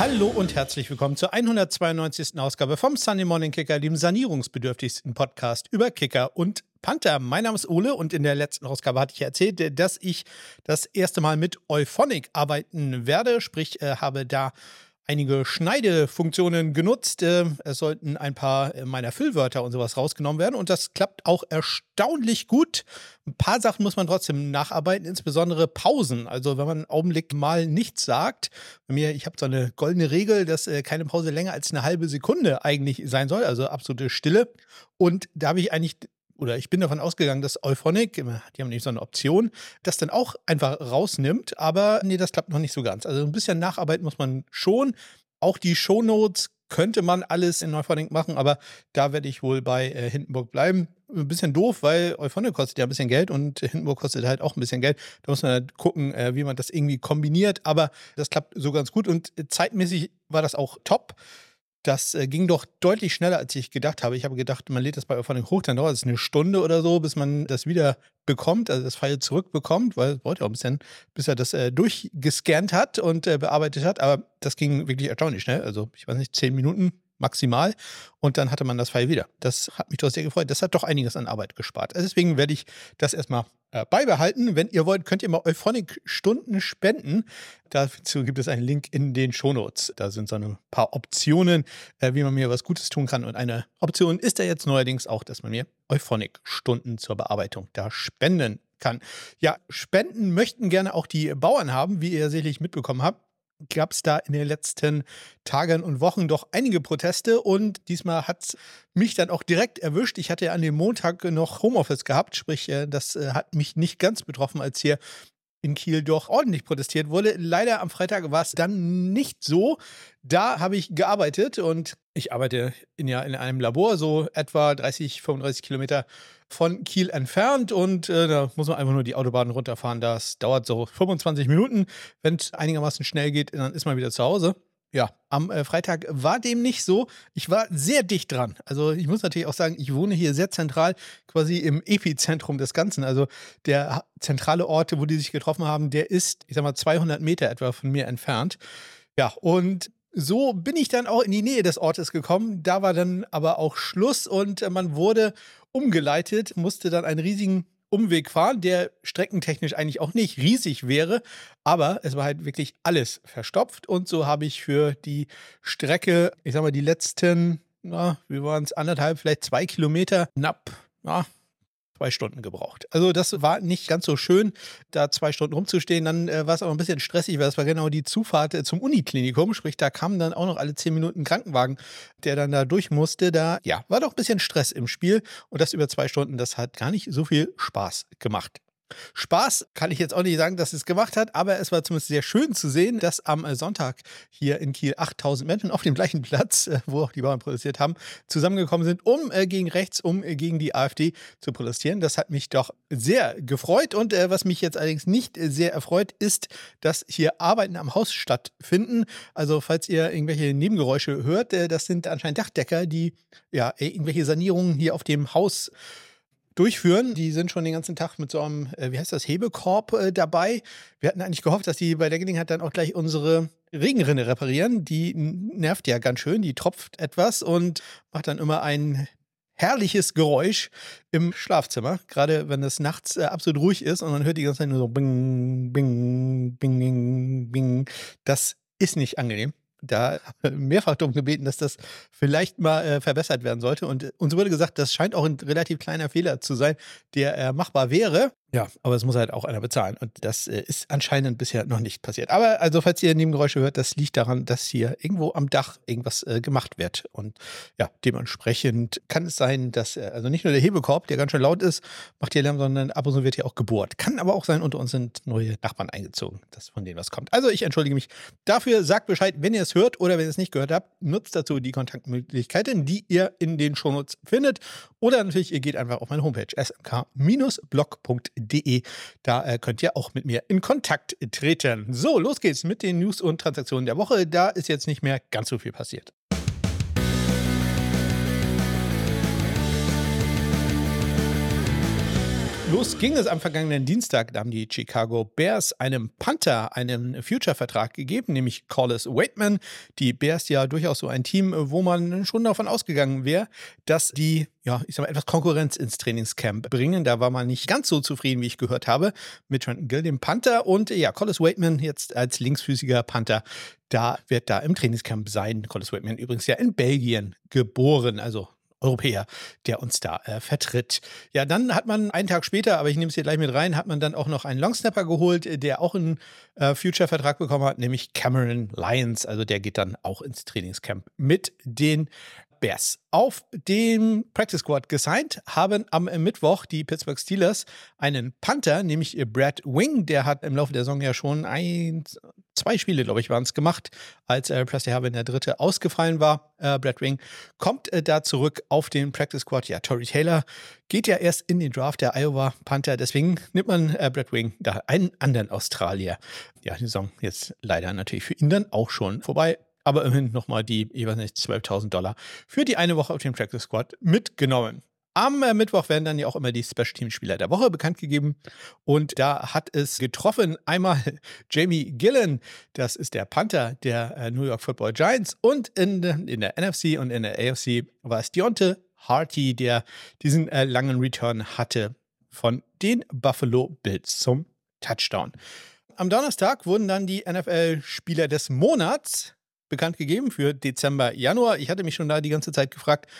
Hallo und herzlich willkommen zur 192. Ausgabe vom Sunday Morning Kicker, dem sanierungsbedürftigsten Podcast über Kicker und Panther. Mein Name ist Ole und in der letzten Ausgabe hatte ich erzählt, dass ich das erste Mal mit Euphonic arbeiten werde, sprich äh, habe da einige Schneidefunktionen genutzt. Äh, es sollten ein paar meiner Füllwörter und sowas rausgenommen werden und das klappt auch erstaunlich gut. Ein paar Sachen muss man trotzdem nacharbeiten, insbesondere Pausen. Also wenn man einen Augenblick mal nichts sagt, bei mir, ich habe so eine goldene Regel, dass äh, keine Pause länger als eine halbe Sekunde eigentlich sein soll, also absolute Stille. Und da habe ich eigentlich oder ich bin davon ausgegangen, dass Euphonic, die haben nämlich so eine Option, das dann auch einfach rausnimmt, aber nee, das klappt noch nicht so ganz. Also ein bisschen nacharbeiten muss man schon. Auch die Shownotes könnte man alles in Euphonic machen, aber da werde ich wohl bei äh, Hindenburg bleiben. Ein bisschen doof, weil Euphonic kostet ja ein bisschen Geld und Hindenburg kostet halt auch ein bisschen Geld. Da muss man halt gucken, äh, wie man das irgendwie kombiniert, aber das klappt so ganz gut und zeitmäßig war das auch top. Das äh, ging doch deutlich schneller, als ich gedacht habe. Ich habe gedacht, man lädt das bei Auphonic hoch, dann dauert es eine Stunde oder so, bis man das wieder bekommt, also das File zurückbekommt, weil es braucht ja auch ein bisschen, bis er das äh, durchgescannt hat und äh, bearbeitet hat. Aber das ging wirklich erstaunlich schnell. Also, ich weiß nicht, zehn Minuten maximal. Und dann hatte man das Pfeil wieder. Das hat mich doch sehr gefreut. Das hat doch einiges an Arbeit gespart. Also deswegen werde ich das erstmal beibehalten. Wenn ihr wollt, könnt ihr mal Euphonic-Stunden spenden. Dazu gibt es einen Link in den Shownotes. Da sind so ein paar Optionen, äh, wie man mir was Gutes tun kann. Und eine Option ist da jetzt neuerdings auch, dass man mir Euphonic-Stunden zur Bearbeitung da spenden kann. Ja, Spenden möchten gerne auch die Bauern haben, wie ihr sicherlich mitbekommen habt gab es da in den letzten Tagen und Wochen doch einige Proteste und diesmal hat mich dann auch direkt erwischt. Ich hatte ja an dem Montag noch Homeoffice gehabt, sprich, äh, das äh, hat mich nicht ganz betroffen, als hier in Kiel doch ordentlich protestiert wurde. Leider am Freitag war es dann nicht so. Da habe ich gearbeitet und ich arbeite in, ja in einem Labor, so etwa 30, 35 Kilometer von Kiel entfernt und äh, da muss man einfach nur die Autobahn runterfahren. Das dauert so 25 Minuten. Wenn es einigermaßen schnell geht, dann ist man wieder zu Hause. Ja, am äh, Freitag war dem nicht so. Ich war sehr dicht dran. Also ich muss natürlich auch sagen, ich wohne hier sehr zentral, quasi im Epizentrum des Ganzen. Also der zentrale Ort, wo die sich getroffen haben, der ist, ich sag mal, 200 Meter etwa von mir entfernt. Ja, und so bin ich dann auch in die Nähe des Ortes gekommen. Da war dann aber auch Schluss und äh, man wurde umgeleitet, musste dann einen riesigen Umweg fahren, der streckentechnisch eigentlich auch nicht riesig wäre, aber es war halt wirklich alles verstopft und so habe ich für die Strecke, ich sag mal, die letzten, na, wie waren es, anderthalb, vielleicht zwei Kilometer, knapp, na, zwei Stunden gebraucht. Also das war nicht ganz so schön, da zwei Stunden rumzustehen. Dann äh, war es auch ein bisschen stressig, weil das war genau die Zufahrt äh, zum Uniklinikum. Sprich, da kam dann auch noch alle zehn Minuten ein Krankenwagen, der dann da durch musste. Da, ja, war doch ein bisschen Stress im Spiel. Und das über zwei Stunden, das hat gar nicht so viel Spaß gemacht. Spaß kann ich jetzt auch nicht sagen, dass es gemacht hat, aber es war zumindest sehr schön zu sehen, dass am äh, Sonntag hier in Kiel 8000 Menschen auf dem gleichen Platz, äh, wo auch die Bauern protestiert haben, zusammengekommen sind, um äh, gegen rechts, um gegen die AfD zu protestieren. Das hat mich doch sehr gefreut und was mich jetzt allerdings nicht sehr erfreut, ist, dass hier Arbeiten am Haus stattfinden. Also falls ihr irgendwelche Nebengeräusche hört, das sind anscheinend Dachdecker, die ja irgendwelche Sanierungen hier auf dem Haus durchführen. Die sind schon den ganzen Tag mit so einem, äh, wie heißt das, Hebekorb äh, dabei. Wir hatten eigentlich gehofft, dass die bei der Gelegenheit dann auch gleich unsere Regenrinne reparieren. Die nervt ja ganz schön, die tropft etwas und macht dann immer ein herrliches Geräusch im Schlafzimmer, gerade wenn es nachts äh, absolut ruhig ist und man hört die ganze Zeit nur so bing, bing, bing, bing, bing. Das ist nicht angenehm da mehrfach darum gebeten, dass das vielleicht mal äh, verbessert werden sollte. Und uns wurde gesagt, das scheint auch ein relativ kleiner Fehler zu sein, der äh, machbar wäre. Ja, aber es muss halt auch einer bezahlen. Und das äh, ist anscheinend bisher noch nicht passiert. Aber also, falls ihr Nebengeräusche hört, das liegt daran, dass hier irgendwo am Dach irgendwas äh, gemacht wird. Und ja, dementsprechend kann es sein, dass äh, also nicht nur der Hebekorb, der ganz schön laut ist, macht hier Lärm, sondern ab und zu wird hier auch gebohrt. Kann aber auch sein, unter uns sind neue Nachbarn eingezogen, dass von denen was kommt. Also ich entschuldige mich dafür. Sagt Bescheid, wenn ihr es hört oder wenn ihr es nicht gehört habt. Nutzt dazu die Kontaktmöglichkeiten, die ihr in den Shownotes findet. Oder natürlich, ihr geht einfach auf meine Homepage smk-blog.de. Da äh, könnt ihr auch mit mir in Kontakt treten. So, los geht's mit den News und Transaktionen der Woche. Da ist jetzt nicht mehr ganz so viel passiert. Los ging es am vergangenen Dienstag. Da haben die Chicago Bears einem Panther einen Future-Vertrag gegeben, nämlich Collis Waitman. Die Bears ja durchaus so ein Team, wo man schon davon ausgegangen wäre, dass die, ja, ich sag mal, etwas Konkurrenz ins Trainingscamp bringen. Da war man nicht ganz so zufrieden, wie ich gehört habe, mit Trenton Gill, dem Panther. Und ja, Collis Waitman jetzt als linksfüßiger Panther, da wird da im Trainingscamp sein. Collis Waitman übrigens ja in Belgien geboren, also Europäer, der uns da äh, vertritt. Ja, dann hat man einen Tag später, aber ich nehme es hier gleich mit rein, hat man dann auch noch einen Longsnapper geholt, der auch einen äh, Future-Vertrag bekommen hat, nämlich Cameron Lyons. Also der geht dann auch ins Trainingscamp mit den Bears auf dem Practice Squad gesigned haben am Mittwoch die Pittsburgh Steelers einen Panther, nämlich Brad Wing. Der hat im Laufe der Saison ja schon ein, zwei Spiele, glaube ich, waren es gemacht, als äh, Presley Harvin der dritte ausgefallen war. Äh, Brad Wing kommt äh, da zurück auf den Practice Squad. Ja, Tory Taylor geht ja erst in den Draft der Iowa Panther. Deswegen nimmt man äh, Brad Wing da einen anderen Australier. Ja, die Saison jetzt leider natürlich für ihn dann auch schon vorbei aber immerhin nochmal die, ich weiß nicht, 12.000 Dollar für die eine Woche auf dem Practice Squad mitgenommen. Am äh, Mittwoch werden dann ja auch immer die Special Team Spieler der Woche bekannt gegeben. Und da hat es getroffen einmal Jamie Gillen, das ist der Panther der äh, New York Football Giants. Und in, in der NFC und in der AFC war es Deontay Harty, der diesen äh, langen Return hatte von den Buffalo Bills zum Touchdown. Am Donnerstag wurden dann die NFL-Spieler des Monats bekannt gegeben für Dezember, Januar. Ich hatte mich schon da die ganze Zeit gefragt,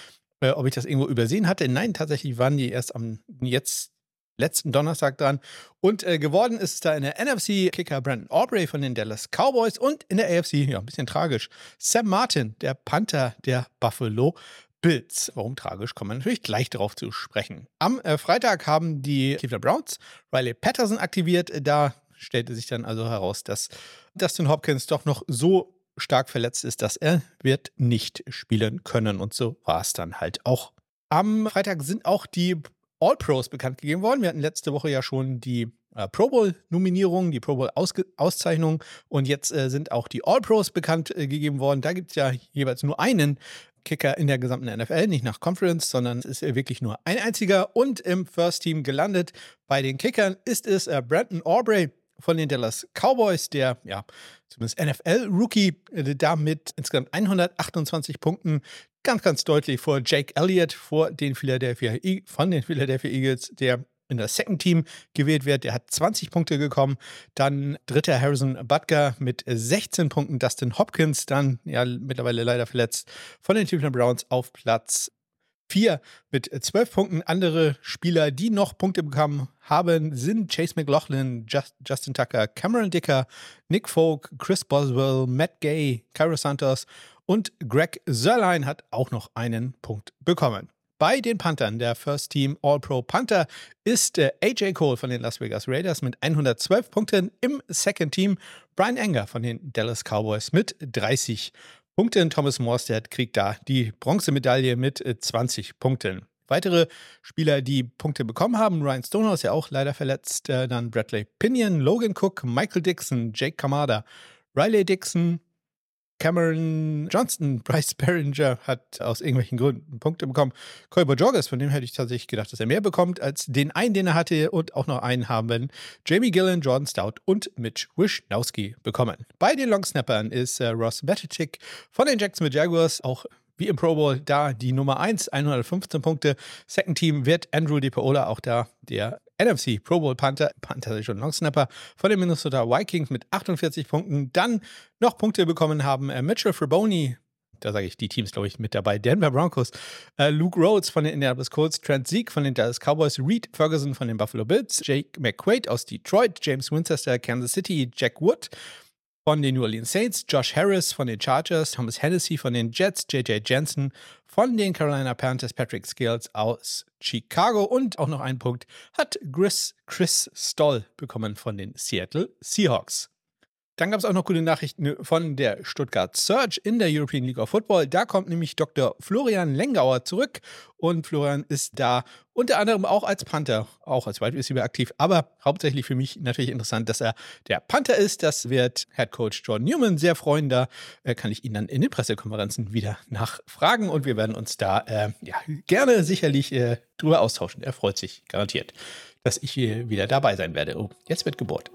äh, ob ich das irgendwo übersehen hatte. Nein, tatsächlich waren die erst am jetzt letzten Donnerstag dran. Und äh, geworden ist da in der NFC Kicker Brandon Aubrey von den Dallas Cowboys und in der AFC, ja, ein bisschen tragisch, Sam Martin, der Panther der Buffalo Bills. Warum tragisch, kommen wir natürlich gleich darauf zu sprechen. Am äh, Freitag haben die Cleveland Browns Riley Patterson aktiviert. Da stellte sich dann also heraus, dass Dustin Hopkins doch noch so stark verletzt ist, dass er wird nicht spielen können. Und so war es dann halt auch. Am Freitag sind auch die All-Pros bekannt gegeben worden. Wir hatten letzte Woche ja schon die äh, Pro Bowl-Nominierungen, die Pro Bowl-Auszeichnungen und jetzt äh, sind auch die All-Pros bekannt äh, gegeben worden. Da gibt es ja jeweils nur einen Kicker in der gesamten NFL, nicht nach Conference, sondern es ist wirklich nur ein einziger. Und im First Team gelandet bei den Kickern ist es äh, Brandon Aubrey von den Dallas Cowboys, der ja zumindest NFL-Rookie, äh, da mit insgesamt 128 Punkten ganz, ganz deutlich vor Jake Elliott, vor den Philadelphia, e von den Philadelphia Eagles, der in das Second Team gewählt wird. Der hat 20 Punkte gekommen. Dann dritter Harrison Butker mit 16 Punkten. Dustin Hopkins, dann ja mittlerweile leider verletzt, von den Cleveland Browns auf Platz Vier mit zwölf Punkten. Andere Spieler, die noch Punkte bekommen haben, sind Chase McLaughlin, Just, Justin Tucker, Cameron Dicker, Nick Folk, Chris Boswell, Matt Gay, Cairo Santos und Greg Sörlein hat auch noch einen Punkt bekommen. Bei den Panthern, der First Team All-Pro Panther, ist äh, AJ Cole von den Las Vegas Raiders mit 112 Punkten. Im Second Team Brian Enger von den Dallas Cowboys mit 30 Punkten. Thomas Morstead kriegt da die Bronzemedaille mit 20 äh, Punkten. Weitere Spieler, die Punkte bekommen haben, Ryan Stonehouse ja auch leider verletzt, äh, dann Bradley Pinion, Logan Cook, Michael Dixon, Jake Kamada, Riley Dixon, Cameron Johnston, Bryce Behringer hat aus irgendwelchen Gründen Punkte bekommen. Colby Joggers, von dem hätte ich tatsächlich gedacht, dass er mehr bekommt als den einen, den er hatte und auch noch einen haben. Jamie Gillen, Jordan Stout und Mitch Wischnowski bekommen. Bei den Longsnappern ist äh, Ross Betichick von den Jacksonville Jaguars auch wie im Pro Bowl da die Nummer 1, 115 Punkte. Second Team wird Andrew DiPaola auch da der NFC Pro Bowl Panther, Panther ist schon Longsnapper von den Minnesota Vikings mit 48 Punkten. Dann noch Punkte bekommen haben äh, Mitchell Fraboni, da sage ich die Teams, glaube ich, mit dabei. Denver Broncos, äh, Luke Rhodes von den Indianapolis Colts, Trent Sieg von den Dallas Cowboys, Reed Ferguson von den Buffalo Bills, Jake McQuaid aus Detroit, James Winchester, Kansas City, Jack Wood von den New Orleans Saints, Josh Harris von den Chargers, Thomas Hennessy von den Jets, JJ Jensen von den Carolina Panthers, Patrick Scales aus Chicago und auch noch einen Punkt hat Chris, Chris Stoll bekommen von den Seattle Seahawks. Dann gab es auch noch gute Nachrichten von der Stuttgart Search in der European League of Football. Da kommt nämlich Dr. Florian Lengauer zurück und Florian ist da unter anderem auch als Panther, auch als Wide Receiver aktiv, aber hauptsächlich für mich natürlich interessant, dass er der Panther ist. Das wird Head Coach John Newman sehr freuen. Da äh, kann ich ihn dann in den Pressekonferenzen wieder nachfragen und wir werden uns da äh, ja, gerne sicherlich äh, drüber austauschen. Er freut sich garantiert. dass ich hier wieder dabei sein werde. Oh, jetzt wird Geburt.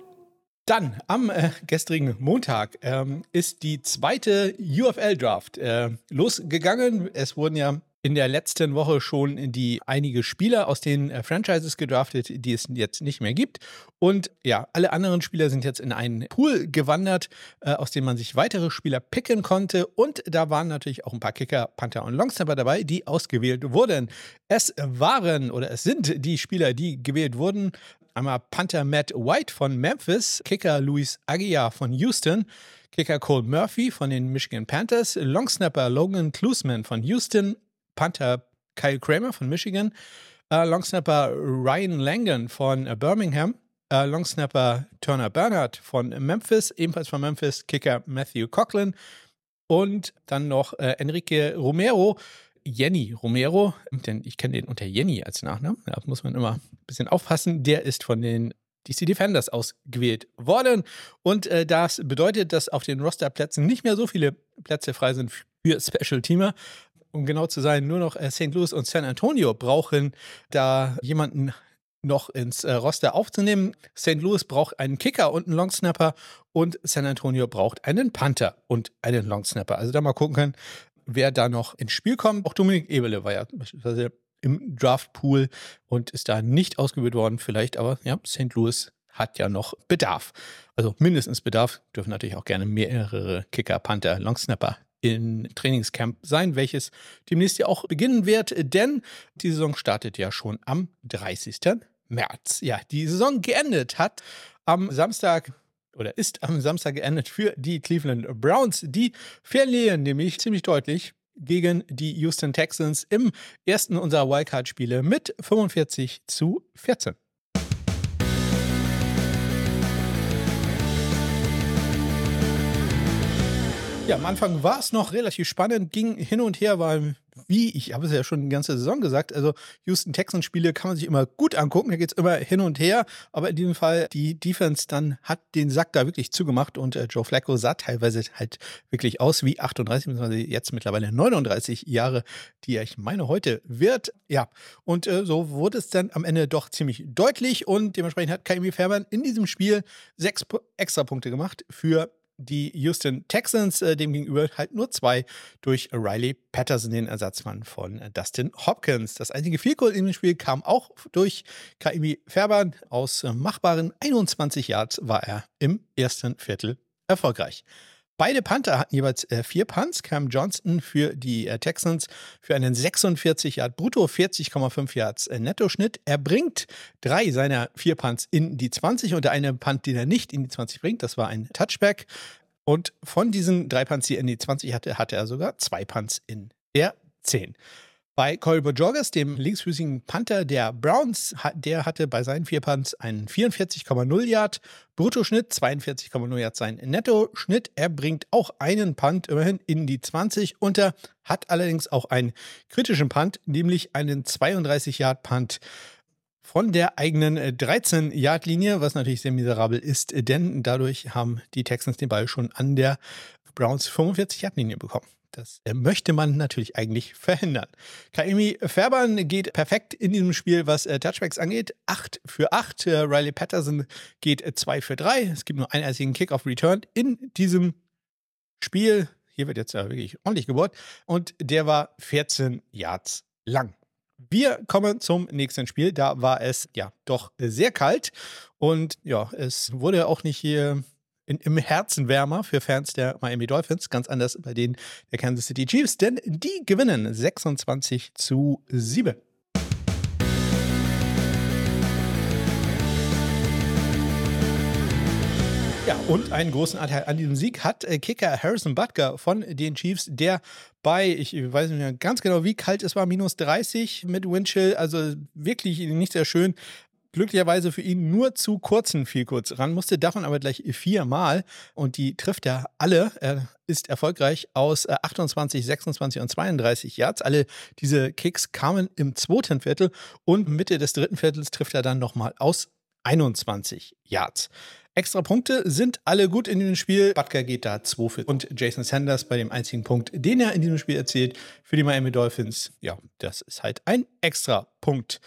Dann am äh, gestrigen Montag ähm, ist die zweite UFL-Draft äh, losgegangen. Es wurden ja in der letzten Woche schon die einige Spieler aus den äh, Franchises gedraftet, die es jetzt nicht mehr gibt. Und ja, alle anderen Spieler sind jetzt in einen Pool gewandert, äh, aus dem man sich weitere Spieler picken konnte. Und da waren natürlich auch ein paar Kicker, Panther und Longsnapper dabei, die ausgewählt wurden. Es waren oder es sind die Spieler, die gewählt wurden. Einmal Panther Matt White von Memphis, Kicker Luis Aguiar von Houston, Kicker Cole Murphy von den Michigan Panthers, Longsnapper Logan Klusman von Houston, Panther Kyle Kramer von Michigan, äh, Longsnapper Ryan Langan von äh, Birmingham, äh, Longsnapper Turner Bernhardt von Memphis, ebenfalls von Memphis, Kicker Matthew Coughlin und dann noch äh, Enrique Romero, Jenny Romero, denn ich kenne den unter Jenny als Nachnamen, da muss man immer ein bisschen aufpassen, der ist von den DC Defenders ausgewählt worden. Und äh, das bedeutet, dass auf den Rosterplätzen nicht mehr so viele Plätze frei sind für Special Teamer um genau zu sein, nur noch äh, St. Louis und San Antonio brauchen, da jemanden noch ins äh, Roster aufzunehmen. St. Louis braucht einen Kicker und einen Longsnapper und San Antonio braucht einen Panther und einen Longsnapper. Also da mal gucken können, wer da noch ins Spiel kommt. Auch Dominik Ebele war ja beispielsweise im Draftpool und ist da nicht ausgewählt worden. Vielleicht aber, ja, St. Louis hat ja noch Bedarf. Also mindestens Bedarf, dürfen natürlich auch gerne mehrere Kicker, Panther, Longsnapper in Trainingscamp sein, welches demnächst ja auch beginnen wird, denn die Saison startet ja schon am 30. März. Ja, die Saison geendet hat am Samstag oder ist am Samstag geendet für die Cleveland Browns. Die verlieren nämlich ziemlich deutlich gegen die Houston Texans im ersten unserer Wildcard-Spiele mit 45 zu 14. Ja, am Anfang war es noch relativ spannend, ging hin und her, weil, wie, ich habe es ja schon die ganze Saison gesagt, also Houston Texans Spiele kann man sich immer gut angucken, da geht es immer hin und her, aber in diesem Fall, die Defense dann hat den Sack da wirklich zugemacht und äh, Joe Flacco sah teilweise halt wirklich aus wie 38, beziehungsweise jetzt mittlerweile 39 Jahre, die ich meine heute wird. Ja, und äh, so wurde es dann am Ende doch ziemlich deutlich und dementsprechend hat Kaimi Fairman in diesem Spiel sechs extra Punkte gemacht für die Houston Texans äh, demgegenüber halt nur zwei durch Riley Patterson, den Ersatzmann von äh, Dustin Hopkins. Das einzige Vielkohl in dem Spiel kam auch durch Kaimi Färber. Aus äh, machbaren 21 Yards war er im ersten Viertel erfolgreich. Beide Panther hatten jeweils äh, vier Punts. Cam Johnston für die äh, Texans für einen 46 Yard brutto, 40,5 Yards äh, Nettoschnitt. Er bringt drei seiner vier Punts in die 20 und der eine Punt, den er nicht in die 20 bringt, das war ein Touchback. Und von diesen drei Punts, die er in die 20 hatte, hatte er sogar zwei Punts in der 10. Bei Corey Bojorges, dem linksfüßigen Panther der Browns, der hatte bei seinen vier Punts einen 44,0 Yard Bruttoschnitt, 42,0 Yard sein Nettoschnitt. Er bringt auch einen Punt immerhin in die 20 und er hat allerdings auch einen kritischen Punt, nämlich einen 32 Yard Punt von der eigenen 13-Yard-Linie, was natürlich sehr miserabel ist, denn dadurch haben die Texans den Ball schon an der Browns 45-Yard-Linie bekommen. Das äh, möchte man natürlich eigentlich verhindern. Kaimi Färbern geht perfekt in diesem Spiel, was äh, Touchbacks angeht. 8 für 8. Äh, Riley Patterson geht 2 für 3. Es gibt nur einen einzigen Kick-Off-Return in diesem Spiel. Hier wird jetzt ja wirklich ordentlich gebohrt. Und der war 14 Yards lang. Wir kommen zum nächsten Spiel. Da war es ja doch sehr kalt und ja, es wurde auch nicht hier in, im Herzen wärmer für Fans der Miami Dolphins. Ganz anders bei denen der Kansas City Chiefs, denn die gewinnen 26 zu 7. Ja, und einen großen Anteil an diesem Sieg hat äh, Kicker Harrison Butker von den Chiefs, der bei, ich weiß nicht mehr ganz genau, wie kalt es war, minus 30 mit Windchill, also wirklich nicht sehr schön, glücklicherweise für ihn nur zu kurzen viel kurz ran, musste davon aber gleich viermal und die trifft er alle. Er ist erfolgreich aus 28, äh, 26 und 32 Yards. Alle diese Kicks kamen im zweiten Viertel und Mitte des dritten Viertels trifft er dann nochmal aus 21 Yards. Extra Punkte sind alle gut in dem Spiel. Butker geht da 2 für und Jason Sanders bei dem einzigen Punkt, den er in diesem Spiel erzielt für die Miami Dolphins. Ja, das ist halt ein extra Punkt.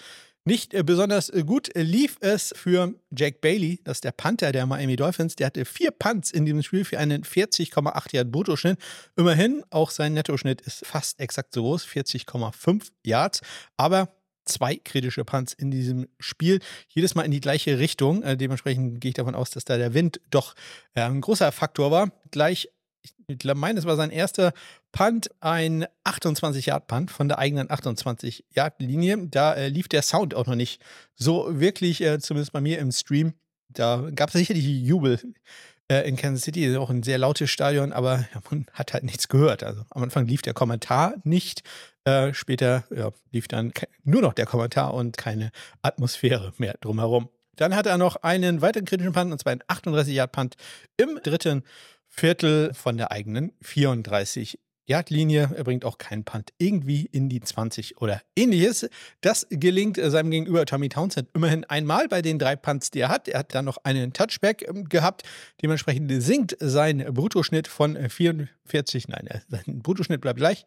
Nicht äh, besonders äh, gut lief es für Jake Bailey, das ist der Panther der Miami Dolphins. Der hatte vier Punts in diesem Spiel für einen 40,8 Yard Bruttoschnitt. Immerhin, auch sein Nettoschnitt ist fast exakt so groß, 40,5 Yards. Aber zwei kritische Punts in diesem Spiel. Jedes Mal in die gleiche Richtung. Äh, dementsprechend gehe ich davon aus, dass da der Wind doch äh, ein großer Faktor war. Gleich ich meine, es war sein erster Punt, ein 28-Yard-Punt von der eigenen 28-Yard-Linie. Da äh, lief der Sound auch noch nicht so wirklich, äh, zumindest bei mir im Stream. Da gab es sicherlich Jubel äh, in Kansas City, auch ein sehr lautes Stadion, aber man hat halt nichts gehört. Also am Anfang lief der Kommentar nicht, äh, später ja, lief dann nur noch der Kommentar und keine Atmosphäre mehr drumherum. Dann hat er noch einen weiteren kritischen Punt, und zwar einen 38-Yard-Punt im dritten Viertel von der eigenen 34 Yard-Linie. Er bringt auch keinen Punt irgendwie in die 20 oder ähnliches. Das gelingt seinem Gegenüber Tommy Townsend immerhin einmal bei den drei Punts, die er hat. Er hat dann noch einen Touchback ähm, gehabt. Dementsprechend sinkt sein Bruttoschnitt von 44, nein, sein Bruttoschnitt bleibt gleich.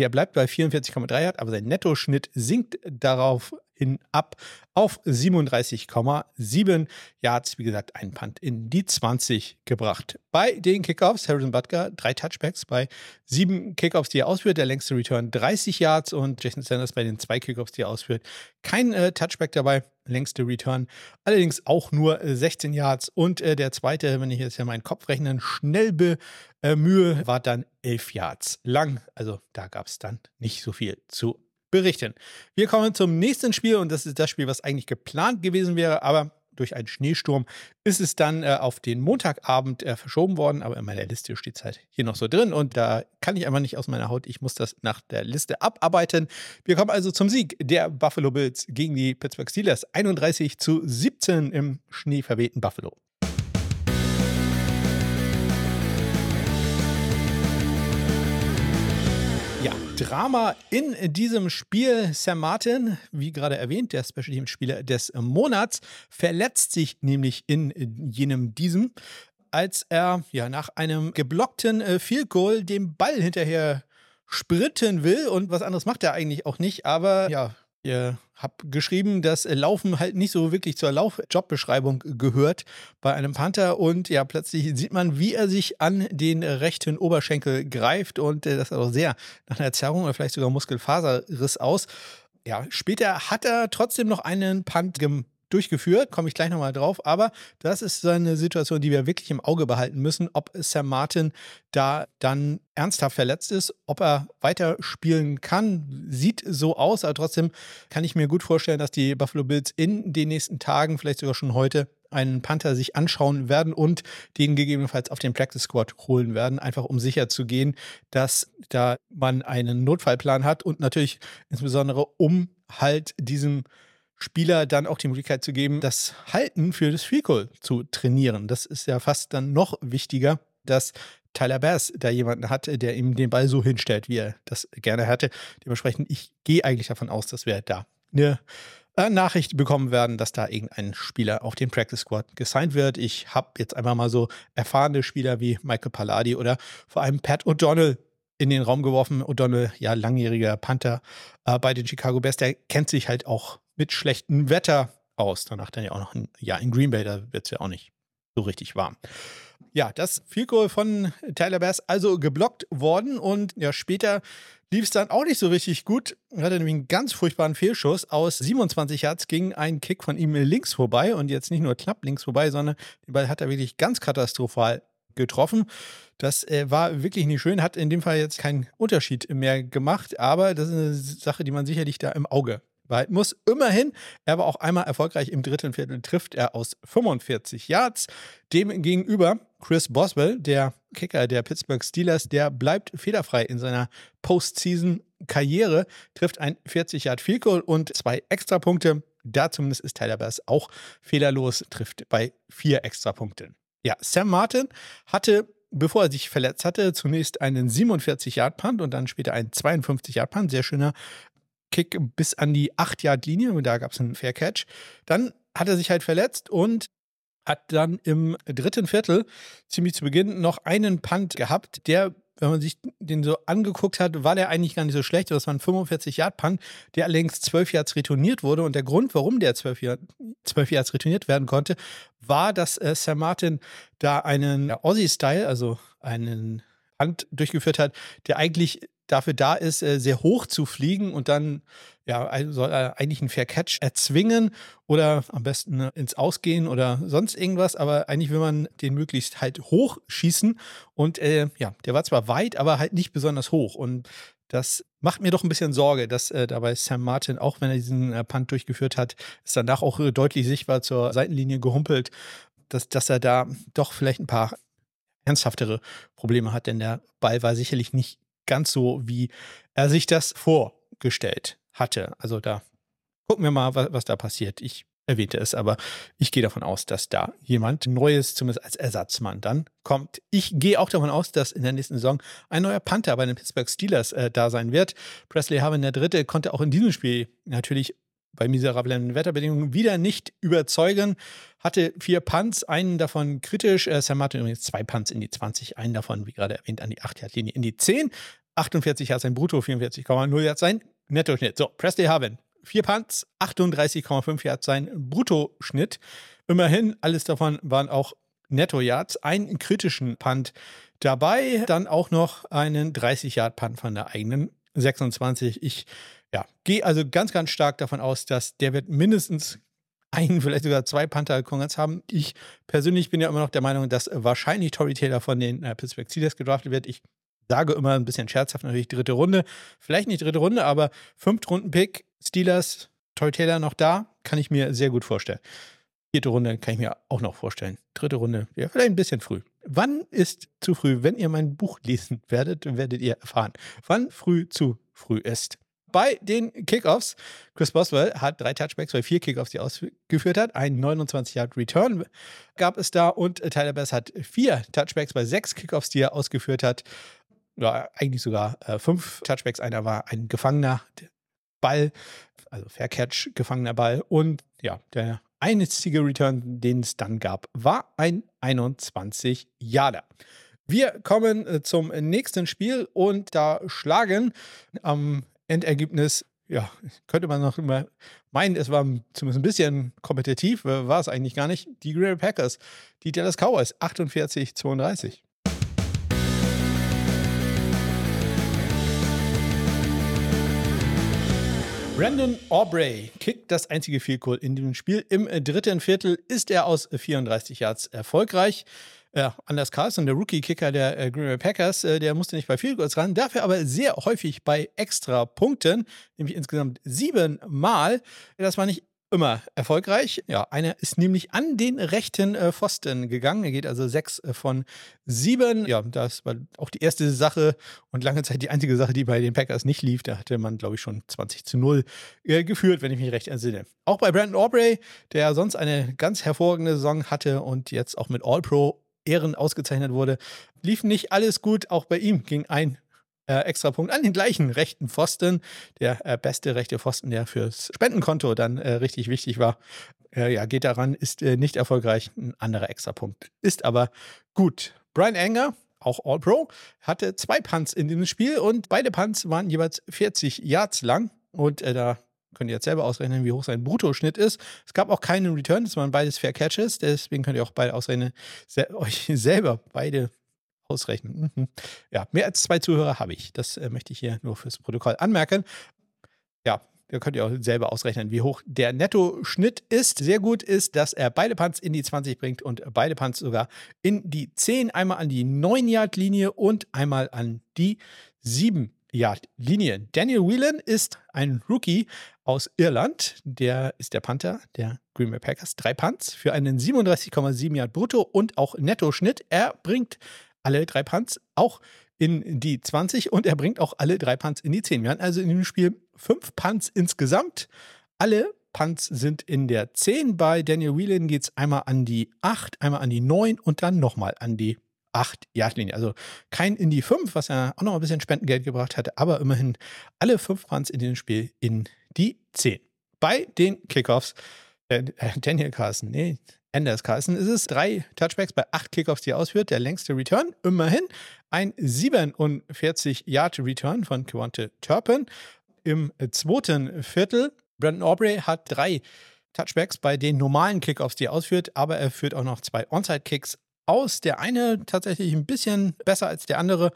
Der bleibt bei 44,3 Yard, aber sein Nettoschnitt sinkt darauf hin ab auf 37,7 Yards. Wie gesagt, ein Punt in die 20 gebracht. Bei den Kickoffs, Harrison Butker, drei Touchbacks bei sieben Kickoffs, die er ausführt. Der längste Return 30 Yards und Jason Sanders bei den zwei Kickoffs, die er ausführt, kein äh, Touchback dabei. Längste Return allerdings auch nur 16 Yards. Und äh, der zweite, wenn ich jetzt ja meinen Kopf rechnen, schnell bemühe, war dann 11 Yards lang. Also da gab es dann nicht so viel zu berichten. Wir kommen zum nächsten Spiel und das ist das Spiel, was eigentlich geplant gewesen wäre, aber durch einen Schneesturm ist es dann äh, auf den Montagabend äh, verschoben worden, aber in meiner Liste steht es halt hier noch so drin und da kann ich einfach nicht aus meiner Haut. Ich muss das nach der Liste abarbeiten. Wir kommen also zum Sieg der Buffalo Bills gegen die Pittsburgh Steelers. 31 zu 17 im schneeverwehten Buffalo. Drama in diesem Spiel. Sam Martin, wie gerade erwähnt, der Special Team Spieler des Monats, verletzt sich nämlich in jenem diesem, als er ja nach einem geblockten äh, Field Goal dem Ball hinterher sprinten will und was anderes macht er eigentlich auch nicht, aber ja, Ihr habt geschrieben, dass Laufen halt nicht so wirklich zur Laufjobbeschreibung gehört bei einem Panther und ja, plötzlich sieht man, wie er sich an den rechten Oberschenkel greift und äh, das sah auch sehr nach einer Zerrung oder vielleicht sogar Muskelfaserriss aus. Ja, später hat er trotzdem noch einen Punt durchgeführt, komme ich gleich nochmal drauf. Aber das ist so eine Situation, die wir wirklich im Auge behalten müssen, ob Sam Martin da dann ernsthaft verletzt ist, ob er weiterspielen kann. Sieht so aus, aber trotzdem kann ich mir gut vorstellen, dass die Buffalo Bills in den nächsten Tagen, vielleicht sogar schon heute, einen Panther sich anschauen werden und den gegebenenfalls auf den Practice Squad holen werden, einfach um sicher zu gehen, dass da man einen Notfallplan hat und natürlich insbesondere um halt diesem Spieler dann auch die Möglichkeit zu geben, das Halten für das Field Goal zu trainieren. Das ist ja fast dann noch wichtiger, dass Tyler Bass da jemanden hat, der ihm den Ball so hinstellt, wie er das gerne hätte. Dementsprechend, ich gehe eigentlich davon aus, dass wir da eine äh, Nachricht bekommen werden, dass da irgendein Spieler auf den Practice Squad gesigned wird. Ich habe jetzt einfach mal so erfahrene Spieler wie Michael Palladi oder vor allem Pat O'Donnell in den Raum geworfen. O'Donnell, ja, langjähriger Panther äh, bei den Chicago Bears, der kennt sich halt auch mit schlechtem Wetter aus. Danach dann ja auch noch ein Jahr in Green Bay, da wird es ja auch nicht so richtig warm. Ja, das Goal von Tyler Bass also geblockt worden und ja, später lief es dann auch nicht so richtig gut. Er hatte nämlich einen ganz furchtbaren Fehlschuss. Aus 27 Yards ging ein Kick von ihm links vorbei und jetzt nicht nur knapp links vorbei, sondern den Ball hat er wirklich ganz katastrophal getroffen. Das äh, war wirklich nicht schön, hat in dem Fall jetzt keinen Unterschied mehr gemacht, aber das ist eine Sache, die man sicherlich da im Auge behalten muss. Immerhin, er war auch einmal erfolgreich im dritten Viertel, trifft er aus 45 Yards. Dem gegenüber Chris Boswell, der Kicker der Pittsburgh Steelers, der bleibt fehlerfrei in seiner Postseason-Karriere, trifft ein 40 Yard Field Goal und zwei Extrapunkte. Da zumindest ist Tyler Bass auch fehlerlos, trifft bei vier Extrapunkten. Ja, Sam Martin hatte bevor er sich verletzt hatte, zunächst einen 47-Yard-Punt und dann später einen 52-Yard-Punt. Sehr schöner Kick bis an die 8-Yard-Linie und da gab es einen Fair Catch. Dann hat er sich halt verletzt und hat dann im dritten Viertel ziemlich zu Beginn noch einen Punt gehabt, der wenn man sich den so angeguckt hat, war der eigentlich gar nicht so schlecht. Das war ein 45-Yard-Punt, der allerdings 12 Yards retourniert wurde. Und der Grund, warum der 12, Yard, 12 Yards retourniert werden konnte, war, dass äh, Sam Martin da einen Aussie-Style, also einen Punt durchgeführt hat, der eigentlich dafür da ist, äh, sehr hoch zu fliegen und dann ja, soll er eigentlich einen Fair Catch erzwingen oder am besten ne, ins Ausgehen oder sonst irgendwas, aber eigentlich will man den möglichst halt hoch schießen. Und äh, ja, der war zwar weit, aber halt nicht besonders hoch. Und das macht mir doch ein bisschen Sorge, dass äh, dabei Sam Martin, auch wenn er diesen äh, Punt durchgeführt hat, ist danach auch äh, deutlich sichtbar zur Seitenlinie gehumpelt, dass, dass er da doch vielleicht ein paar ernsthaftere Probleme hat, denn der Ball war sicherlich nicht ganz so, wie er sich das vorgestellt hatte. Also da gucken wir mal, was, was da passiert. Ich erwähnte es, aber ich gehe davon aus, dass da jemand Neues, zumindest als Ersatzmann, dann kommt. Ich gehe auch davon aus, dass in der nächsten Saison ein neuer Panther bei den Pittsburgh Steelers äh, da sein wird. Presley Harvin der Dritte konnte auch in diesem Spiel natürlich bei miserablen Wetterbedingungen wieder nicht überzeugen. Hatte vier Punts, einen davon kritisch. Äh, Sam Martin übrigens zwei Punts in die 20, einen davon, wie gerade erwähnt, an die 8-Yard-Linie in die 10. 48 hat sein Brutto, 44,0 Yards sein Nettoschnitt. So, Presley Harvin, vier Punts, 38,5 Yards sein Bruttoschnitt. Immerhin, alles davon waren auch Netto-Yards, einen kritischen Punt dabei, dann auch noch einen 30-Yard-Punt von der eigenen 26. Ich ja, gehe also ganz, ganz stark davon aus, dass der wird mindestens einen, vielleicht sogar zwei Panther-Kongress haben. Ich persönlich bin ja immer noch der Meinung, dass wahrscheinlich Tory Taylor von den äh, Pittsburgh Steelers gedraftet wird. Ich sage immer ein bisschen scherzhaft natürlich dritte Runde. Vielleicht nicht dritte Runde, aber Fünftrunden-Pick, Steelers, Tory Taylor noch da, kann ich mir sehr gut vorstellen. Vierte Runde kann ich mir auch noch vorstellen. Dritte Runde, ja, vielleicht ein bisschen früh. Wann ist zu früh? Wenn ihr mein Buch lesen werdet, werdet ihr erfahren, wann früh zu früh ist bei den Kickoffs. Chris Boswell hat drei Touchbacks bei vier Kickoffs, die er ausgeführt hat. Ein 29-Yard-Return gab es da und Tyler Bass hat vier Touchbacks bei sechs Kickoffs, die er ausgeführt hat. Ja, eigentlich sogar äh, fünf Touchbacks. Einer war ein gefangener Ball, also Fair Catch, gefangener Ball. Und ja, der einzige Return, den es dann gab, war ein 21-Yarder. Wir kommen äh, zum nächsten Spiel und da schlagen am Endergebnis, ja, könnte man noch immer meinen, es war zumindest ein bisschen kompetitiv, äh, war es eigentlich gar nicht. Die Green Packers, die Dallas Cowboys 48, 32. Brandon Aubrey kickt das einzige Field Goal in dem Spiel. Im dritten Viertel ist er aus 34 Yards erfolgreich. Ja, Anders Carlson, der Rookie-Kicker der äh, Green Bay Packers, äh, der musste nicht bei Field Goals ran, dafür aber sehr häufig bei extra Punkten, nämlich insgesamt siebenmal. Das war nicht immer erfolgreich. Ja, einer ist nämlich an den rechten äh, Pfosten gegangen. Er geht also sechs äh, von sieben. Ja, das war auch die erste Sache und lange Zeit die einzige Sache, die bei den Packers nicht lief. Da hatte man, glaube ich, schon 20 zu 0 äh, geführt, wenn ich mich recht entsinne. Auch bei Brandon Aubrey, der sonst eine ganz hervorragende Saison hatte und jetzt auch mit All-Pro Ehren ausgezeichnet wurde, lief nicht alles gut. Auch bei ihm ging ein äh, Extrapunkt an den gleichen rechten Pfosten. Der äh, beste rechte Pfosten, der fürs Spendenkonto dann äh, richtig wichtig war. Äh, ja, geht daran, ist äh, nicht erfolgreich. Ein anderer Extrapunkt ist aber gut. Brian Anger, auch All-Pro, hatte zwei Punts in diesem Spiel und beide Punts waren jeweils 40 Yards lang. Und äh, da könnt ihr jetzt selber ausrechnen, wie hoch sein Bruttoschnitt ist. Es gab auch keinen Return, das waren beides Fair Catches, deswegen könnt ihr auch beide ausrechnen, se euch selber beide ausrechnen. Mhm. Ja, mehr als zwei Zuhörer habe ich. Das äh, möchte ich hier nur fürs Protokoll anmerken. Ja, da könnt ihr auch selber ausrechnen, wie hoch der Netto-Schnitt ist. Sehr gut ist, dass er beide Punts in die 20 bringt und beide Punts sogar in die 10, einmal an die 9-Yard-Linie und einmal an die 7 Yard-Linie. Daniel Whelan ist ein Rookie aus Irland. Der ist der Panther der Green Bay Packers. Drei Punts für einen 37,7 Yard Brutto und auch Netto-Schnitt. Er bringt alle drei Punts auch in die 20 und er bringt auch alle drei Punts in die 10. Wir hatten also in dem Spiel fünf Punts insgesamt. Alle Punts sind in der 10. Bei Daniel Whelan geht es einmal an die 8, einmal an die 9 und dann nochmal an die 8 Yard-Linie. Also kein in die 5, was ja auch noch ein bisschen Spendengeld gebracht hatte, aber immerhin alle fünf Punts in dem Spiel in die 10. Bei den Kickoffs, äh, Daniel Carson, nee, Anders Carson ist es drei Touchbacks bei acht Kickoffs, die er ausführt. Der längste Return, immerhin. ein 47-Yard-Return von Quante Turpin. Im zweiten Viertel, Brandon Aubrey hat drei Touchbacks bei den normalen Kickoffs, die er ausführt, aber er führt auch noch zwei Onside-Kicks aus. Der eine tatsächlich ein bisschen besser als der andere.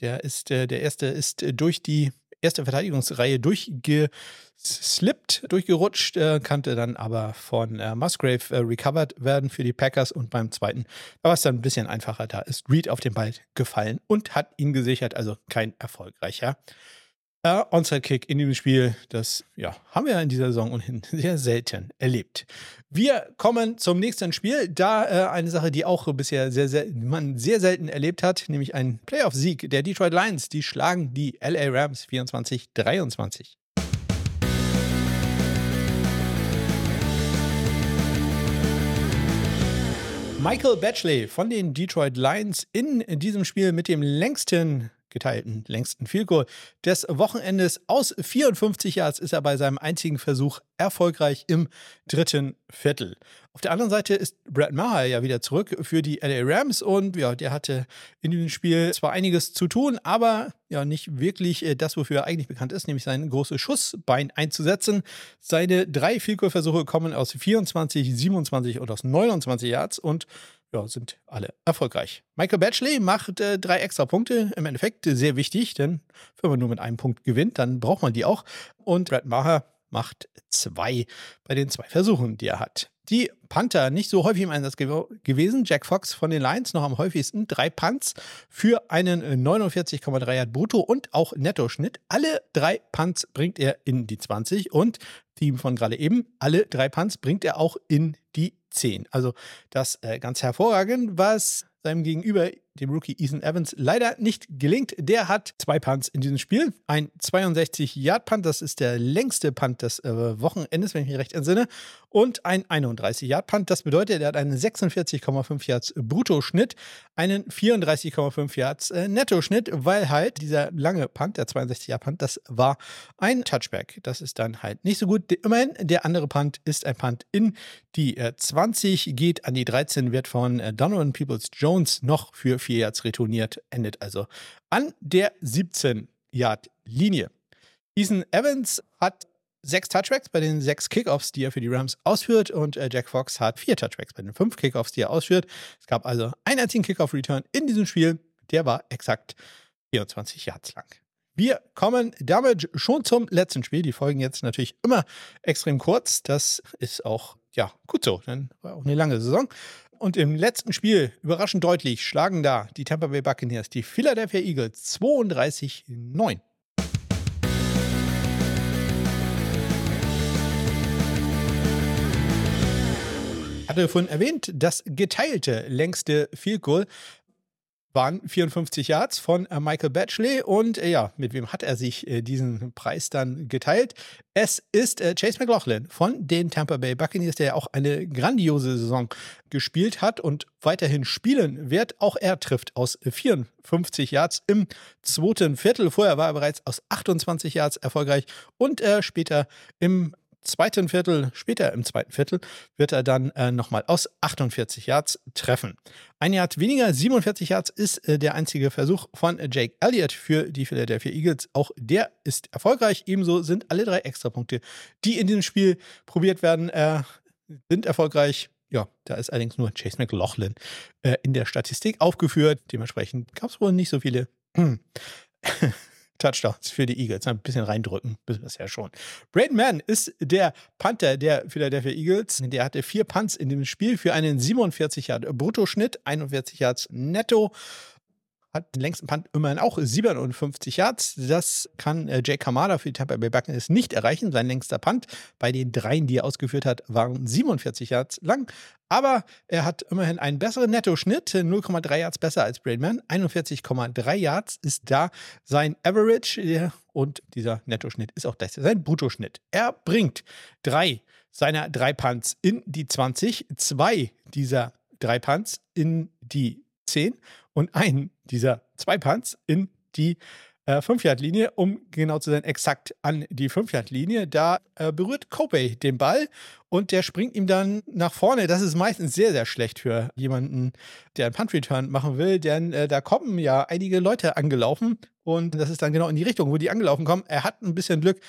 Der ist, äh, der erste ist durch die erste Verteidigungsreihe durchgeslippt, durchgerutscht, äh, konnte dann aber von äh, Musgrave äh, recovered werden für die Packers und beim zweiten war es dann ein bisschen einfacher. Da ist Reed auf den Ball gefallen und hat ihn gesichert, also kein erfolgreicher äh, Onside-Kick in dem Spiel, das ja, haben wir in dieser Saison ohnehin sehr selten erlebt. Wir kommen zum nächsten Spiel. Da äh, eine Sache, die auch bisher sehr, sehr, man sehr selten erlebt hat, nämlich ein Playoff-Sieg der Detroit Lions. Die schlagen die LA Rams 24-23. Michael Batchley von den Detroit Lions in diesem Spiel mit dem längsten geteilten längsten Field des Wochenendes. Aus 54 Yards ist er bei seinem einzigen Versuch erfolgreich im dritten Viertel. Auf der anderen Seite ist Brad Maher ja wieder zurück für die LA Rams und ja, der hatte in diesem Spiel zwar einiges zu tun, aber ja nicht wirklich äh, das, wofür er eigentlich bekannt ist, nämlich sein großes Schussbein einzusetzen. Seine drei Field Goal Versuche kommen aus 24, 27 und aus 29 Yards und ja, sind alle erfolgreich. Michael Batchley macht äh, drei extra Punkte. Im Endeffekt sehr wichtig, denn wenn man nur mit einem Punkt gewinnt, dann braucht man die auch. Und Brad Maher macht zwei bei den zwei Versuchen, die er hat. Die Panther nicht so häufig im Einsatz gew gewesen. Jack Fox von den Lions noch am häufigsten. Drei Punts für einen 49,3 Yard Brutto und auch Nettoschnitt. Alle drei Punts bringt er in die 20 und Team von gerade eben, alle drei Punts bringt er auch in die 10. Also das äh, ganz hervorragend, was seinem Gegenüber, dem Rookie Ethan Evans, leider nicht gelingt. Der hat zwei Punts in diesem Spiel. Ein 62-Yard-Punt, das ist der längste Punt des äh, Wochenendes, wenn ich mich recht entsinne. Und ein 31-Yard-Punt, das bedeutet, er hat einen 46,5 Yards Bruttoschnitt, einen 34,5 Yards äh, Nettoschnitt, weil halt dieser lange Punt, der 62-Yard-Punt, das war ein Touchback. Das ist dann halt nicht so gut. Immerhin, der andere Punt ist ein Punt in die äh, 20, geht an die 13, wird von äh, Donovan Peoples-Jones Jones noch für vier Yards retourniert, endet also an der 17-Yard-Linie. Ethan Evans hat sechs Touchbacks bei den sechs Kickoffs, die er für die Rams ausführt. Und äh, Jack Fox hat vier Touchbacks bei den fünf Kickoffs, die er ausführt. Es gab also einen einzigen Kickoff-Return in diesem Spiel. Der war exakt 24 Yards lang. Wir kommen damit schon zum letzten Spiel. Die folgen jetzt natürlich immer extrem kurz. Das ist auch, ja, gut so. Dann war auch eine lange Saison. Und im letzten Spiel, überraschend deutlich, schlagen da die Tampa Bay Buccaneers die Philadelphia Eagles 32-9. hatte vorhin erwähnt, das geteilte längste Field Goal waren 54 Yards von äh, Michael Batchley. Und äh, ja, mit wem hat er sich äh, diesen Preis dann geteilt? Es ist Chase McLaughlin von den Tampa Bay Buccaneers, der ja auch eine grandiose Saison gespielt hat und weiterhin spielen wird. Auch er trifft aus 54 Yards im zweiten Viertel. Vorher war er bereits aus 28 Yards erfolgreich und später im zweiten Viertel, später im zweiten Viertel, wird er dann äh, nochmal aus 48 Yards treffen. Ein Yard weniger, 47 Yards ist äh, der einzige Versuch von Jake Elliott für die Philadelphia Eagles. Auch der ist erfolgreich. Ebenso sind alle drei Extrapunkte, die in diesem Spiel probiert werden, äh, sind erfolgreich. Ja, da ist allerdings nur Chase McLaughlin äh, in der Statistik aufgeführt. Dementsprechend gab es wohl nicht so viele Touchdowns für die Eagles. Ein bisschen reindrücken, bisher schon. Braden Mann ist der Panther der Philadelphia Eagles. Der hatte vier Punts in dem Spiel für einen 47 Yard Bruttoschnitt, 41 Yards netto hat den längsten Punt immerhin auch 57 Yards. Das kann äh, Jay Kamada für die Tampa Bay Buccaneers nicht erreichen. Sein längster Punt bei den dreien, die er ausgeführt hat, waren 47 Yards lang. Aber er hat immerhin einen besseren Nettoschnitt, 0,3 Yards besser als Braidman. 41,3 Yards ist da sein Average und dieser Nettoschnitt ist auch das, sein Bruttoschnitt. Er bringt drei seiner drei Punts in die 20, zwei dieser drei Punts in die 10 und einen dieser zwei Punts in die äh, 5-Yard-Linie, um genau zu sein, exakt an die 5-Yard-Linie. Da äh, berührt Kobe den Ball und der springt ihm dann nach vorne. Das ist meistens sehr, sehr schlecht für jemanden, der einen Punt-Return machen will, denn äh, da kommen ja einige Leute angelaufen und das ist dann genau in die Richtung, wo die angelaufen kommen. Er hat ein bisschen Glück,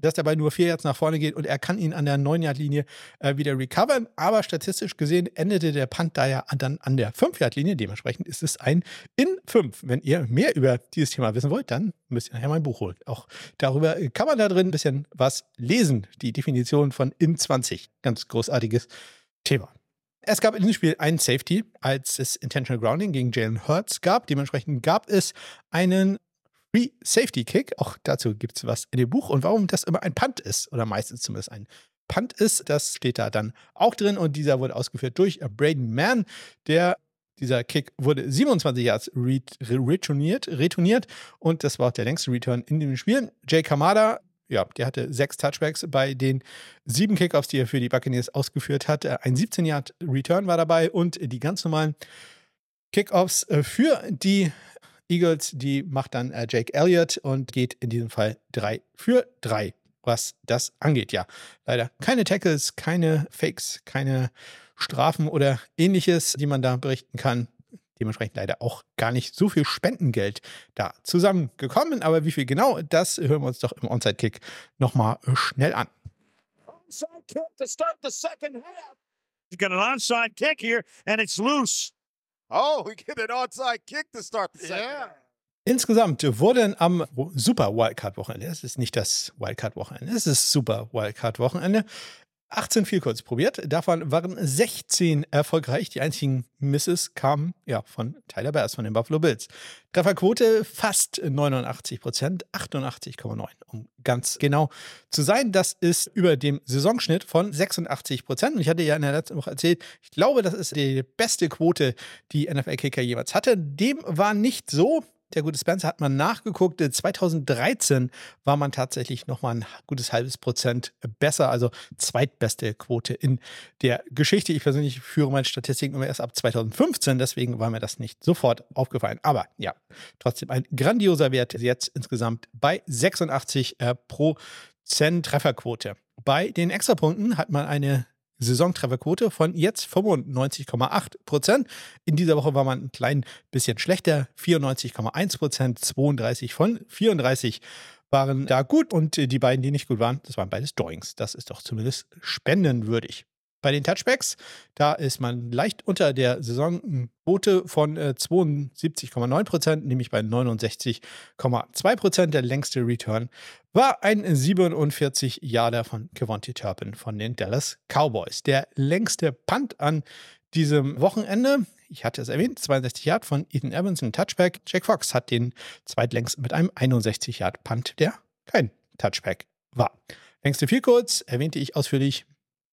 dass der Ball nur vier Yards nach vorne geht und er kann ihn an der 9-Yard-Linie äh, wieder recovern. Aber statistisch gesehen endete der Punt ja dann an der 5-Yard-Linie. Dementsprechend ist es ein in 5. Wenn ihr mehr über dieses Thema wissen wollt, dann müsst ihr nachher mein Buch holen. Auch darüber kann man da drin ein bisschen was lesen. Die Definition von in 20. Ganz großartiges Thema. Es gab in diesem Spiel einen Safety, als es Intentional Grounding gegen Jalen Hurts gab. Dementsprechend gab es einen Free Safety Kick. Auch dazu gibt es was in dem Buch. Und warum das immer ein Punt ist, oder meistens zumindest ein Punt ist, das steht da dann auch drin. Und dieser wurde ausgeführt durch Braden Mann, der dieser Kick wurde 27 Yards retourniert, retourniert und das war auch der längste Return in dem Spiel. Jay Kamada, ja, der hatte sechs Touchbacks bei den sieben Kickoffs, die er für die Buccaneers ausgeführt hat. Ein 17 Yard Return war dabei und die ganz normalen Kickoffs äh, für die Eagles, die macht dann äh, Jake Elliott und geht in diesem Fall 3 für 3, was das angeht. Ja, leider keine Tackles, keine Fakes, keine Strafen oder ähnliches, die man da berichten kann. Dementsprechend leider auch gar nicht so viel Spendengeld da zusammengekommen. Aber wie viel genau, das hören wir uns doch im Onside-Kick nochmal schnell an. Onside kick to start the second half. You've got an onside kick here and it's loose. Oh, we get an onside kick to start the second. Yeah. Insgesamt wurden am Super Wildcard-Wochenende, es ist nicht das Wildcard-Wochenende, es ist Super Wildcard-Wochenende, 18 Vielkurz probiert. Davon waren 16 erfolgreich. Die einzigen Misses kamen ja von Tyler Bears von den Buffalo Bills. Trefferquote fast 89 Prozent, 88,9 um ganz genau zu sein. Das ist über dem Saisonschnitt von 86 Prozent. Und ich hatte ja in der letzten Woche erzählt, ich glaube, das ist die beste Quote, die NFL-Kicker jemals hatte. Dem war nicht so der gute Spencer hat man nachgeguckt. 2013 war man tatsächlich nochmal ein gutes halbes Prozent besser, also zweitbeste Quote in der Geschichte. Ich persönlich führe meine Statistiken immer erst ab 2015, deswegen war mir das nicht sofort aufgefallen. Aber ja, trotzdem ein grandioser Wert jetzt insgesamt bei 86 äh, Prozent Trefferquote. Bei den Extrapunkten hat man eine Saisontrefferquote von jetzt 95,8 Prozent. In dieser Woche war man ein klein bisschen schlechter, 94,1 Prozent, 32 von 34 waren da gut und die beiden, die nicht gut waren, das waren beides Drawings. Das ist doch zumindest spendenwürdig. Bei den Touchbacks, da ist man leicht unter der Saisonquote von äh, 72,9 Prozent, nämlich bei 69,2 Prozent. Der längste Return war ein 47 Yarder von Kevonti Turpin von den Dallas Cowboys. Der längste Punt an diesem Wochenende, ich hatte es erwähnt, 62 Yard von Ethan Evans, ein Touchback. Jack Fox hat den zweitlängsten mit einem 61 Yard Punt, der kein Touchback war. Längste Vielkurz erwähnte ich ausführlich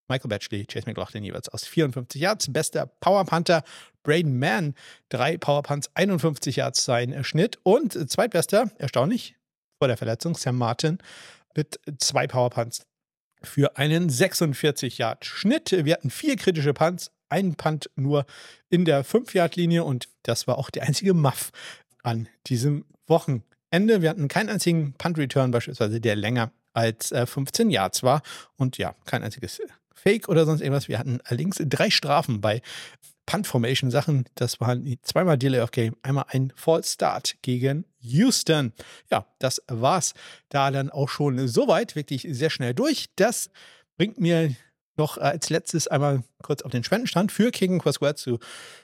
Michael Batchley, Chase McLaughlin jeweils aus 54 Yards. Bester Power Punter Braden Mann, drei Power Punts, 51 Yards sein Schnitt. Und zweitbester, erstaunlich, vor der Verletzung, Sam Martin mit zwei Power Punts für einen 46 Yard Schnitt. Wir hatten vier kritische Punts, einen Punt nur in der 5-Yard-Linie und das war auch der einzige Muff an diesem Wochenende. Wir hatten keinen einzigen Punt-Return beispielsweise, der länger als 15 Yards war und ja, kein einziges Fake oder sonst irgendwas. Wir hatten allerdings drei Strafen bei Punt-Formation-Sachen. Das waren zweimal Delay of Game, einmal ein False Start gegen Houston. Ja, das war's da dann auch schon soweit. Wirklich sehr schnell durch. Das bringt mir noch als letztes einmal kurz auf den Spendenstand für King Square zu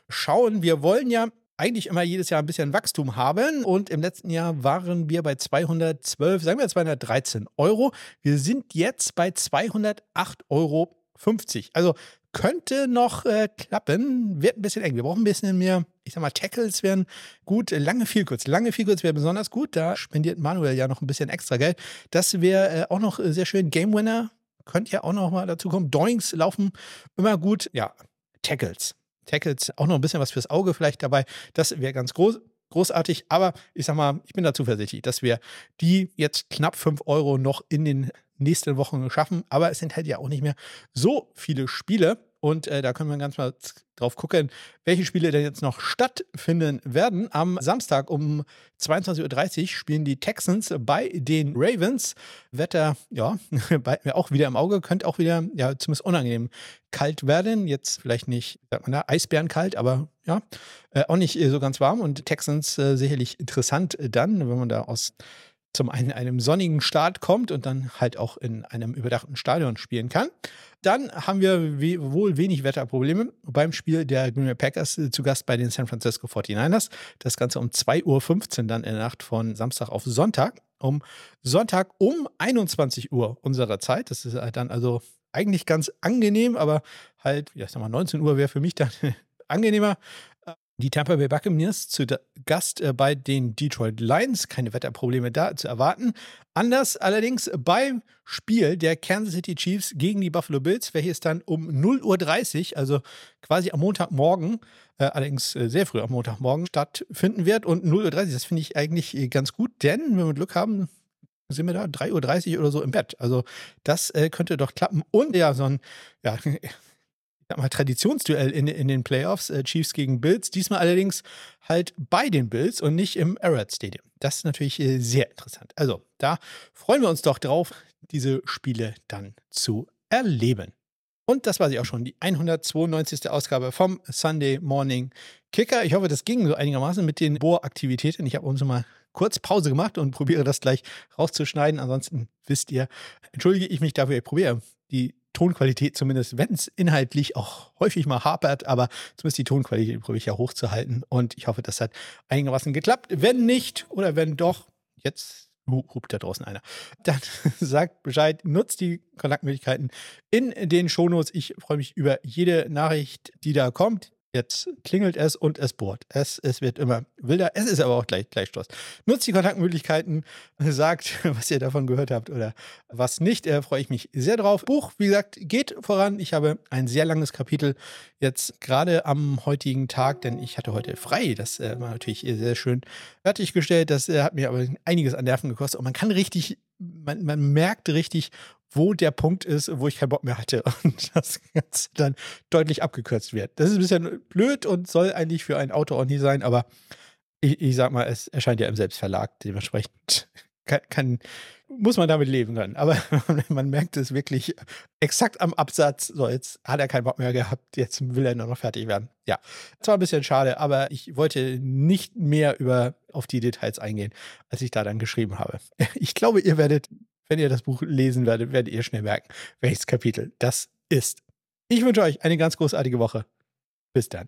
schauen. Wir wollen ja eigentlich immer jedes Jahr ein bisschen Wachstum haben. Und im letzten Jahr waren wir bei 212, sagen wir 213 Euro. Wir sind jetzt bei 208 Euro 50. Also könnte noch äh, klappen, wird ein bisschen eng. Wir brauchen ein bisschen mehr, ich sag mal, Tackles wären gut, lange viel kurz. Lange viel kurz wäre besonders gut. Da spendiert Manuel ja noch ein bisschen extra Geld. Das wäre äh, auch noch sehr schön. Game Winner könnte ja auch noch mal dazu kommen. Doings laufen immer gut. Ja, Tackles. Tackles, auch noch ein bisschen was fürs Auge vielleicht dabei. Das wäre ganz groß großartig. Aber ich sag mal, ich bin da zuversichtlich, dass wir die jetzt knapp 5 Euro noch in den nächsten Wochen schaffen. Aber es sind halt ja auch nicht mehr so viele Spiele. Und äh, da können wir ganz mal drauf gucken, welche Spiele denn jetzt noch stattfinden werden. Am Samstag um 22.30 Uhr spielen die Texans bei den Ravens. Wetter, ja, auch wieder im Auge, könnte auch wieder, ja, zumindest unangenehm kalt werden. Jetzt vielleicht nicht, sagt man da, Eisbärenkalt, aber ja, äh, auch nicht so ganz warm. Und Texans äh, sicherlich interessant dann, wenn man da aus zum einen einem sonnigen Start kommt und dann halt auch in einem überdachten Stadion spielen kann. Dann haben wir wohl wenig Wetterprobleme beim Spiel der Green Bay Packers äh, zu Gast bei den San Francisco 49ers. Das Ganze um 2.15 Uhr dann in der Nacht von Samstag auf Sonntag. Um Sonntag um 21 Uhr unserer Zeit. Das ist dann also eigentlich ganz angenehm, aber halt, ja, ich sag mal, 19 Uhr wäre für mich dann angenehmer. Die Tampa Bay Buccaneers zu Gast äh, bei den Detroit Lions. Keine Wetterprobleme da zu erwarten. Anders allerdings beim Spiel der Kansas City Chiefs gegen die Buffalo Bills, welches dann um 0.30 Uhr, also quasi am Montagmorgen, äh, allerdings äh, sehr früh am Montagmorgen stattfinden wird. Und 0.30 Uhr, das finde ich eigentlich äh, ganz gut, denn wenn wir Glück haben, sind wir da 3.30 Uhr oder so im Bett. Also das äh, könnte doch klappen. Und ja, so ein, ja, sag mal, Traditionsduell in, in den Playoffs, äh, Chiefs gegen Bills. Diesmal allerdings halt bei den Bills und nicht im Arrowhead Stadium. Das ist natürlich äh, sehr interessant. Also, da freuen wir uns doch drauf, diese Spiele dann zu erleben. Und das war sie auch schon, die 192. Ausgabe vom Sunday Morning Kicker. Ich hoffe, das ging so einigermaßen mit den Bohraktivitäten. Ich habe uns mal kurz Pause gemacht und probiere das gleich rauszuschneiden. Ansonsten wisst ihr, entschuldige ich mich dafür. Ich probiere die Tonqualität, zumindest wenn es inhaltlich auch häufig mal hapert, aber zumindest die Tonqualität probiere ich ja hochzuhalten. Und ich hoffe, das hat einigermaßen geklappt. Wenn nicht oder wenn doch, jetzt hupt da draußen einer. Dann sagt Bescheid, nutzt die Kontaktmöglichkeiten in den Shownotes. Ich freue mich über jede Nachricht, die da kommt. Jetzt klingelt es und es bohrt. Es, es wird immer wilder. Es ist aber auch gleich, gleich Schluss. Nutzt die Kontaktmöglichkeiten, sagt, was ihr davon gehört habt oder was nicht. Da freue ich mich sehr drauf. Buch, wie gesagt, geht voran. Ich habe ein sehr langes Kapitel jetzt gerade am heutigen Tag, denn ich hatte heute frei. Das äh, war natürlich sehr schön fertiggestellt. Das äh, hat mir aber einiges an Nerven gekostet. Und man kann richtig, man, man merkt richtig, wo der Punkt ist, wo ich keinen Bock mehr hatte und das Ganze dann deutlich abgekürzt wird. Das ist ein bisschen blöd und soll eigentlich für einen Autor auch nie sein, aber ich, ich sag mal, es erscheint ja im Selbstverlag, dementsprechend kann, kann, muss man damit leben können. Aber man merkt es wirklich exakt am Absatz. So, jetzt hat er keinen Bock mehr gehabt, jetzt will er nur noch fertig werden. Ja, zwar ein bisschen schade, aber ich wollte nicht mehr über auf die Details eingehen, als ich da dann geschrieben habe. Ich glaube, ihr werdet wenn ihr das Buch lesen werdet, werdet ihr schnell merken, welches Kapitel das ist. Ich wünsche euch eine ganz großartige Woche. Bis dann.